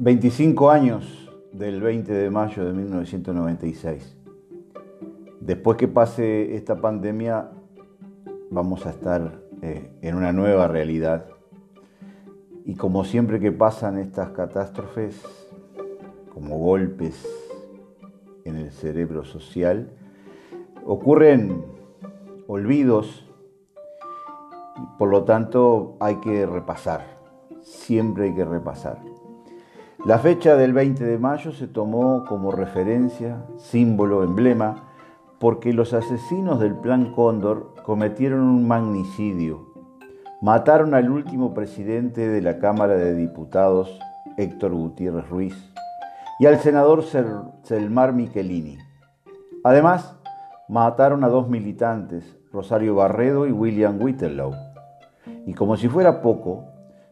25 años del 20 de mayo de 1996. Después que pase esta pandemia, vamos a estar eh, en una nueva realidad. Y como siempre que pasan estas catástrofes, como golpes en el cerebro social, ocurren olvidos por lo tanto hay que repasar, siempre hay que repasar. La fecha del 20 de mayo se tomó como referencia, símbolo, emblema, porque los asesinos del Plan Cóndor cometieron un magnicidio. Mataron al último presidente de la Cámara de Diputados, Héctor Gutiérrez Ruiz, y al senador Selmar Michelini. Además, mataron a dos militantes, Rosario Barredo y William Whittelow. Y como si fuera poco,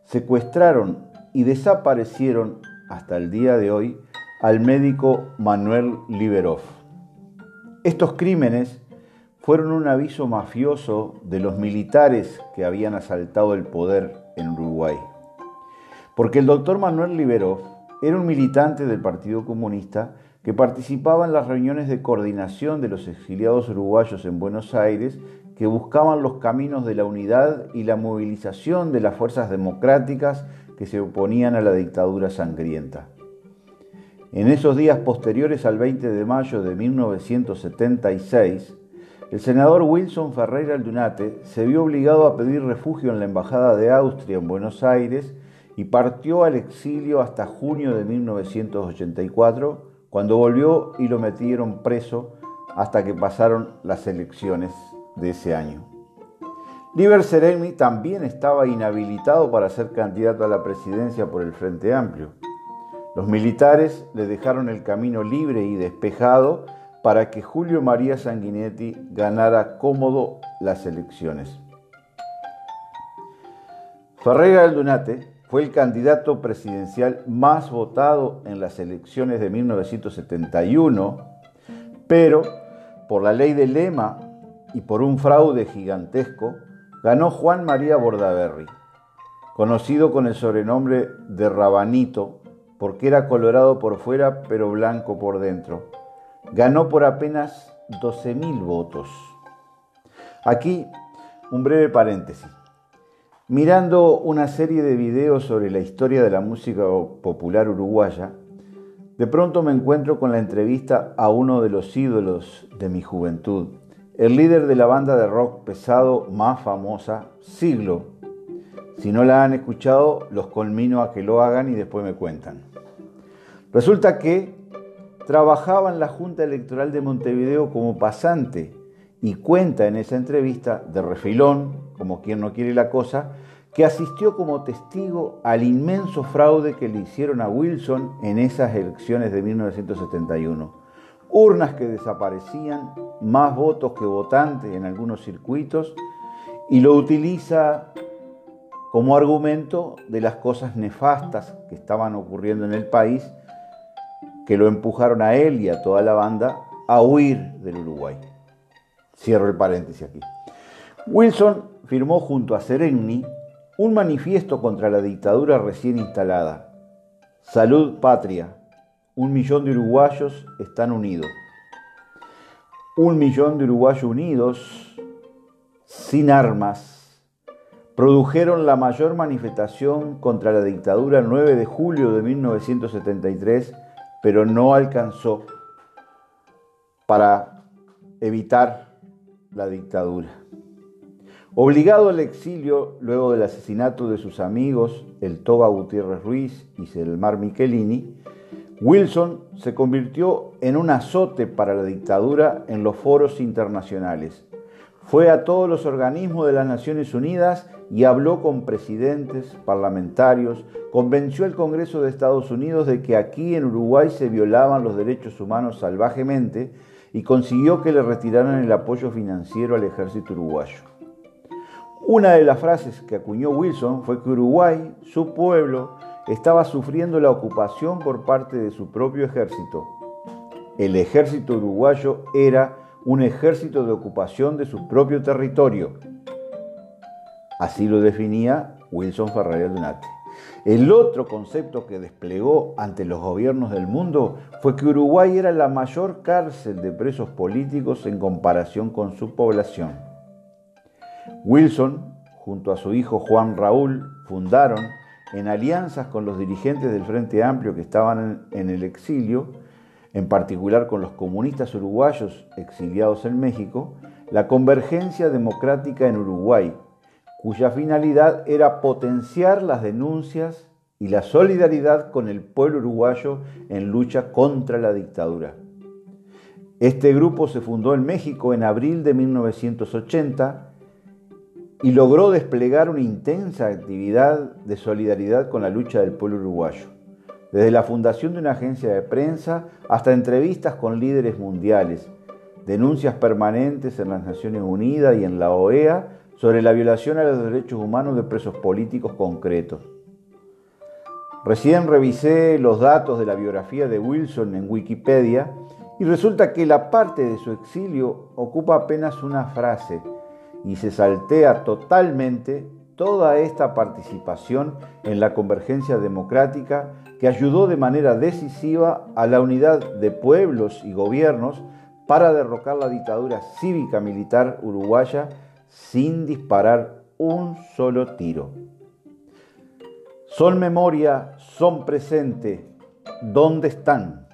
secuestraron y desaparecieron hasta el día de hoy al médico Manuel Liberov. Estos crímenes fueron un aviso mafioso de los militares que habían asaltado el poder en Uruguay. Porque el doctor Manuel Liberov era un militante del Partido Comunista que participaba en las reuniones de coordinación de los exiliados uruguayos en Buenos Aires que buscaban los caminos de la unidad y la movilización de las fuerzas democráticas que se oponían a la dictadura sangrienta. En esos días posteriores al 20 de mayo de 1976, el senador Wilson Ferreira Aldunate se vio obligado a pedir refugio en la Embajada de Austria en Buenos Aires y partió al exilio hasta junio de 1984, cuando volvió y lo metieron preso hasta que pasaron las elecciones de ese año. Liber Sereni también estaba inhabilitado para ser candidato a la presidencia por el Frente Amplio. Los militares le dejaron el camino libre y despejado para que Julio María Sanguinetti ganara cómodo las elecciones. Ferreira Aldunate fue el candidato presidencial más votado en las elecciones de 1971, pero por la ley de lema y por un fraude gigantesco, ganó Juan María Bordaberry, conocido con el sobrenombre de Rabanito, porque era colorado por fuera pero blanco por dentro. Ganó por apenas 12.000 votos. Aquí un breve paréntesis. Mirando una serie de videos sobre la historia de la música popular uruguaya, de pronto me encuentro con la entrevista a uno de los ídolos de mi juventud, el líder de la banda de rock pesado más famosa, Siglo. Si no la han escuchado, los colmino a que lo hagan y después me cuentan. Resulta que trabajaba en la Junta Electoral de Montevideo como pasante y cuenta en esa entrevista de refilón, como quien no quiere la cosa, que asistió como testigo al inmenso fraude que le hicieron a Wilson en esas elecciones de 1971 urnas que desaparecían, más votos que votantes en algunos circuitos, y lo utiliza como argumento de las cosas nefastas que estaban ocurriendo en el país, que lo empujaron a él y a toda la banda a huir del Uruguay. Cierro el paréntesis aquí. Wilson firmó junto a Serenni un manifiesto contra la dictadura recién instalada. Salud patria, un millón de uruguayos están unidos. Un millón de uruguayos unidos, sin armas, produjeron la mayor manifestación contra la dictadura el 9 de julio de 1973, pero no alcanzó para evitar la dictadura. Obligado al exilio luego del asesinato de sus amigos, el Toba Gutiérrez Ruiz y Selmar Michelini, Wilson se convirtió en un azote para la dictadura en los foros internacionales. Fue a todos los organismos de las Naciones Unidas y habló con presidentes, parlamentarios, convenció al Congreso de Estados Unidos de que aquí en Uruguay se violaban los derechos humanos salvajemente y consiguió que le retiraran el apoyo financiero al ejército uruguayo. Una de las frases que acuñó Wilson fue que Uruguay, su pueblo, estaba sufriendo la ocupación por parte de su propio ejército. El ejército uruguayo era un ejército de ocupación de su propio territorio. Así lo definía Wilson Ferreira Donate. El otro concepto que desplegó ante los gobiernos del mundo fue que Uruguay era la mayor cárcel de presos políticos en comparación con su población. Wilson, junto a su hijo Juan Raúl, fundaron, en alianzas con los dirigentes del Frente Amplio que estaban en el exilio, en particular con los comunistas uruguayos exiliados en México, la Convergencia Democrática en Uruguay, cuya finalidad era potenciar las denuncias y la solidaridad con el pueblo uruguayo en lucha contra la dictadura. Este grupo se fundó en México en abril de 1980 y logró desplegar una intensa actividad de solidaridad con la lucha del pueblo uruguayo, desde la fundación de una agencia de prensa hasta entrevistas con líderes mundiales, denuncias permanentes en las Naciones Unidas y en la OEA sobre la violación a los derechos humanos de presos políticos concretos. Recién revisé los datos de la biografía de Wilson en Wikipedia y resulta que la parte de su exilio ocupa apenas una frase y se saltea totalmente toda esta participación en la convergencia democrática que ayudó de manera decisiva a la unidad de pueblos y gobiernos para derrocar la dictadura cívica militar uruguaya sin disparar un solo tiro. Son memoria, son presente. ¿Dónde están?